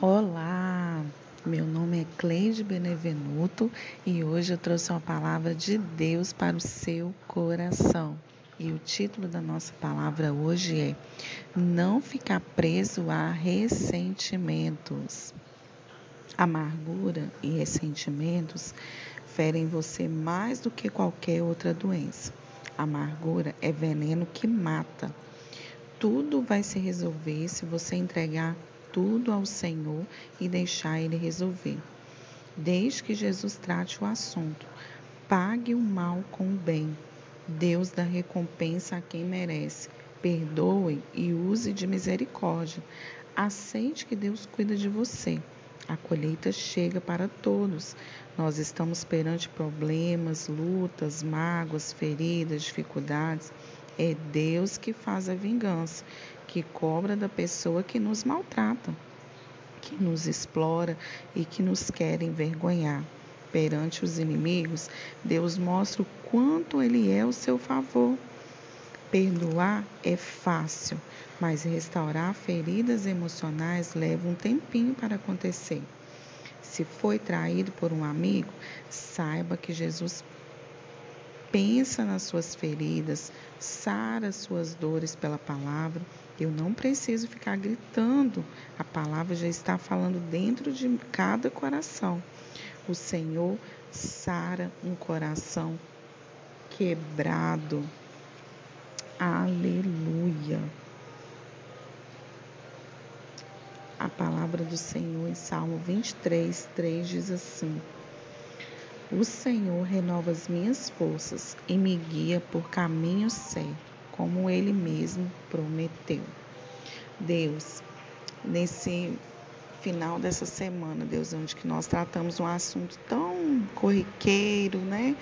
Olá, meu nome é Cleide Benevenuto e hoje eu trouxe uma palavra de Deus para o seu coração. E o título da nossa palavra hoje é Não ficar preso a ressentimentos. Amargura e ressentimentos ferem você mais do que qualquer outra doença. Amargura é veneno que mata. Tudo vai se resolver se você entregar tudo ao Senhor e deixar Ele resolver. Desde que Jesus trate o assunto, pague o mal com o bem. Deus dá recompensa a quem merece. Perdoe e use de misericórdia. Aceite que Deus cuida de você. A colheita chega para todos. Nós estamos perante problemas, lutas, mágoas, feridas, dificuldades. É Deus que faz a vingança que cobra da pessoa que nos maltrata, que nos explora e que nos quer envergonhar. Perante os inimigos, Deus mostra o quanto Ele é o seu favor. Perdoar é fácil, mas restaurar feridas emocionais leva um tempinho para acontecer. Se foi traído por um amigo, saiba que Jesus pensa nas suas feridas, sara as suas dores pela palavra eu não preciso ficar gritando, a palavra já está falando dentro de cada coração. O Senhor sara um coração quebrado. Aleluia. A palavra do Senhor em Salmo 23, 3 diz assim: O Senhor renova as minhas forças e me guia por caminho certo como ele mesmo prometeu. Deus, nesse final dessa semana, Deus, onde que nós tratamos um assunto tão corriqueiro, né?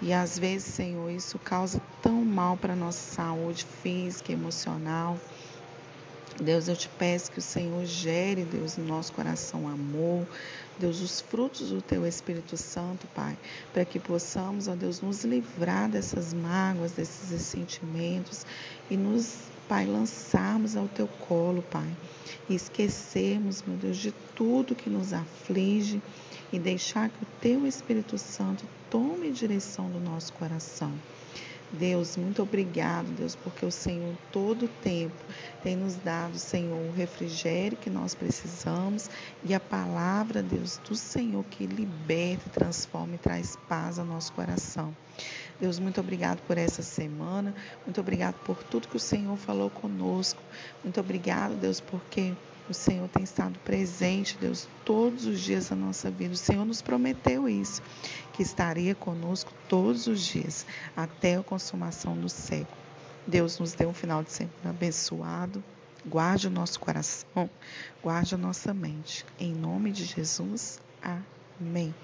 E às vezes, Senhor, isso causa tão mal para nossa saúde física, emocional. Deus, eu te peço que o Senhor gere, Deus, no nosso coração amor, Deus, os frutos do teu Espírito Santo, Pai, para que possamos, ó Deus, nos livrar dessas mágoas, desses ressentimentos e nos, Pai, lançarmos ao teu colo, Pai, e esquecermos, meu Deus, de tudo que nos aflige e deixar que o teu Espírito Santo tome direção do nosso coração. Deus, muito obrigado, Deus, porque o Senhor todo o tempo tem nos dado, Senhor, o refrigério que nós precisamos e a palavra, Deus, do Senhor que liberta, transforma e traz paz ao nosso coração. Deus, muito obrigado por essa semana, muito obrigado por tudo que o Senhor falou conosco. Muito obrigado, Deus, porque o Senhor tem estado presente, Deus, todos os dias da nossa vida. O Senhor nos prometeu isso, que estaria conosco todos os dias, até a consumação do século. Deus nos deu um final de semana abençoado. Guarde o nosso coração, guarde a nossa mente. Em nome de Jesus, amém.